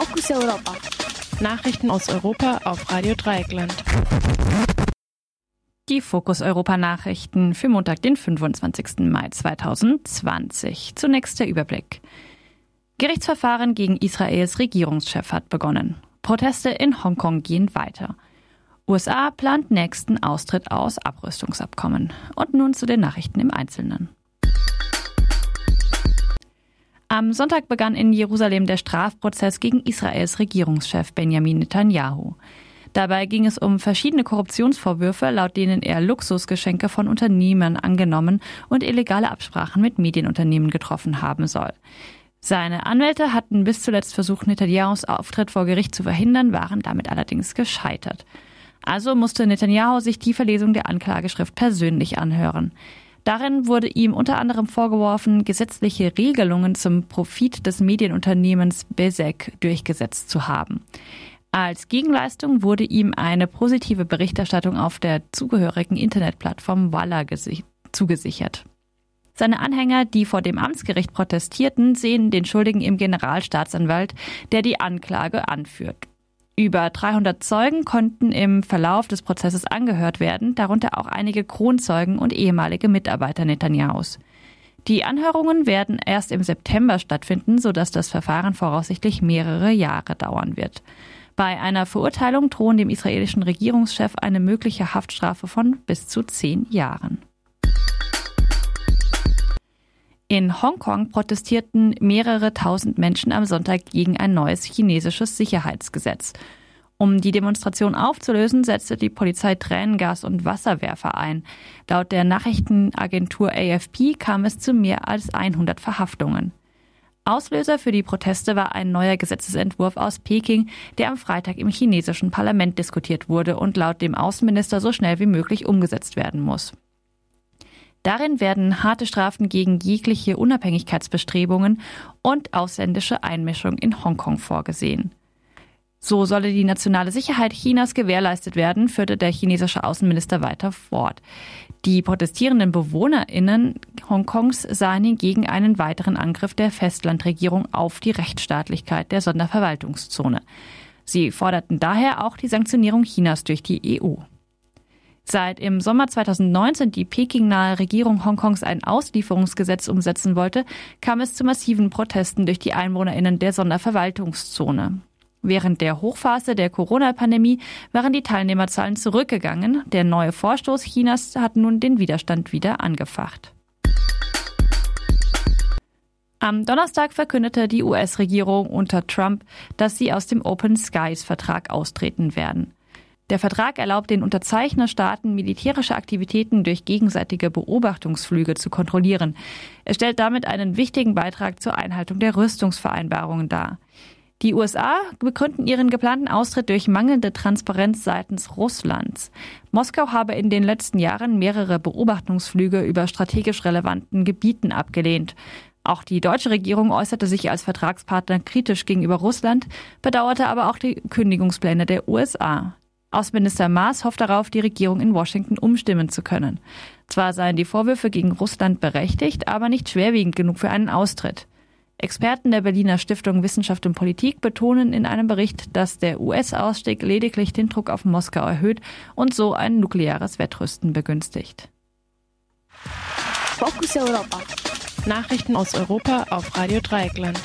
Fokus Europa. Nachrichten aus Europa auf Radio Dreieckland. Die Fokus Europa Nachrichten für Montag, den 25. Mai 2020. Zunächst der Überblick. Gerichtsverfahren gegen Israels Regierungschef hat begonnen. Proteste in Hongkong gehen weiter. USA plant nächsten Austritt aus Abrüstungsabkommen. Und nun zu den Nachrichten im Einzelnen. Am Sonntag begann in Jerusalem der Strafprozess gegen Israels Regierungschef Benjamin Netanyahu. Dabei ging es um verschiedene Korruptionsvorwürfe, laut denen er Luxusgeschenke von Unternehmen angenommen und illegale Absprachen mit Medienunternehmen getroffen haben soll. Seine Anwälte hatten bis zuletzt versucht, Netanyahus Auftritt vor Gericht zu verhindern, waren damit allerdings gescheitert. Also musste Netanyahu sich die Verlesung der Anklageschrift persönlich anhören. Darin wurde ihm unter anderem vorgeworfen, gesetzliche Regelungen zum Profit des Medienunternehmens Bezek durchgesetzt zu haben. Als Gegenleistung wurde ihm eine positive Berichterstattung auf der zugehörigen Internetplattform Walla zugesichert. Seine Anhänger, die vor dem Amtsgericht protestierten, sehen den Schuldigen im Generalstaatsanwalt, der die Anklage anführt. Über 300 Zeugen konnten im Verlauf des Prozesses angehört werden, darunter auch einige Kronzeugen und ehemalige Mitarbeiter Netanyahus. Die Anhörungen werden erst im September stattfinden, sodass das Verfahren voraussichtlich mehrere Jahre dauern wird. Bei einer Verurteilung drohen dem israelischen Regierungschef eine mögliche Haftstrafe von bis zu zehn Jahren. In Hongkong protestierten mehrere tausend Menschen am Sonntag gegen ein neues chinesisches Sicherheitsgesetz. Um die Demonstration aufzulösen, setzte die Polizei Tränengas und Wasserwerfer ein. Laut der Nachrichtenagentur AFP kam es zu mehr als 100 Verhaftungen. Auslöser für die Proteste war ein neuer Gesetzesentwurf aus Peking, der am Freitag im chinesischen Parlament diskutiert wurde und laut dem Außenminister so schnell wie möglich umgesetzt werden muss. Darin werden harte Strafen gegen jegliche Unabhängigkeitsbestrebungen und ausländische Einmischung in Hongkong vorgesehen. So solle die nationale Sicherheit Chinas gewährleistet werden, führte der chinesische Außenminister weiter fort. Die protestierenden BewohnerInnen Hongkongs sahen hingegen einen weiteren Angriff der Festlandregierung auf die Rechtsstaatlichkeit der Sonderverwaltungszone. Sie forderten daher auch die Sanktionierung Chinas durch die EU. Seit im Sommer 2019 die Peking-nahe Regierung Hongkongs ein Auslieferungsgesetz umsetzen wollte, kam es zu massiven Protesten durch die EinwohnerInnen der Sonderverwaltungszone. Während der Hochphase der Corona-Pandemie waren die Teilnehmerzahlen zurückgegangen. Der neue Vorstoß Chinas hat nun den Widerstand wieder angefacht. Am Donnerstag verkündete die US-Regierung unter Trump, dass sie aus dem Open Skies-Vertrag austreten werden. Der Vertrag erlaubt den Unterzeichnerstaaten, militärische Aktivitäten durch gegenseitige Beobachtungsflüge zu kontrollieren. Er stellt damit einen wichtigen Beitrag zur Einhaltung der Rüstungsvereinbarungen dar. Die USA begründen ihren geplanten Austritt durch mangelnde Transparenz seitens Russlands. Moskau habe in den letzten Jahren mehrere Beobachtungsflüge über strategisch relevanten Gebieten abgelehnt. Auch die deutsche Regierung äußerte sich als Vertragspartner kritisch gegenüber Russland, bedauerte aber auch die Kündigungspläne der USA. Außenminister Maas hofft darauf, die Regierung in Washington umstimmen zu können. Zwar seien die Vorwürfe gegen Russland berechtigt, aber nicht schwerwiegend genug für einen Austritt. Experten der Berliner Stiftung Wissenschaft und Politik betonen in einem Bericht, dass der US-Ausstieg lediglich den Druck auf Moskau erhöht und so ein nukleares Wettrüsten begünstigt. Fokus Europa. Nachrichten aus Europa auf Radio Dreieckland.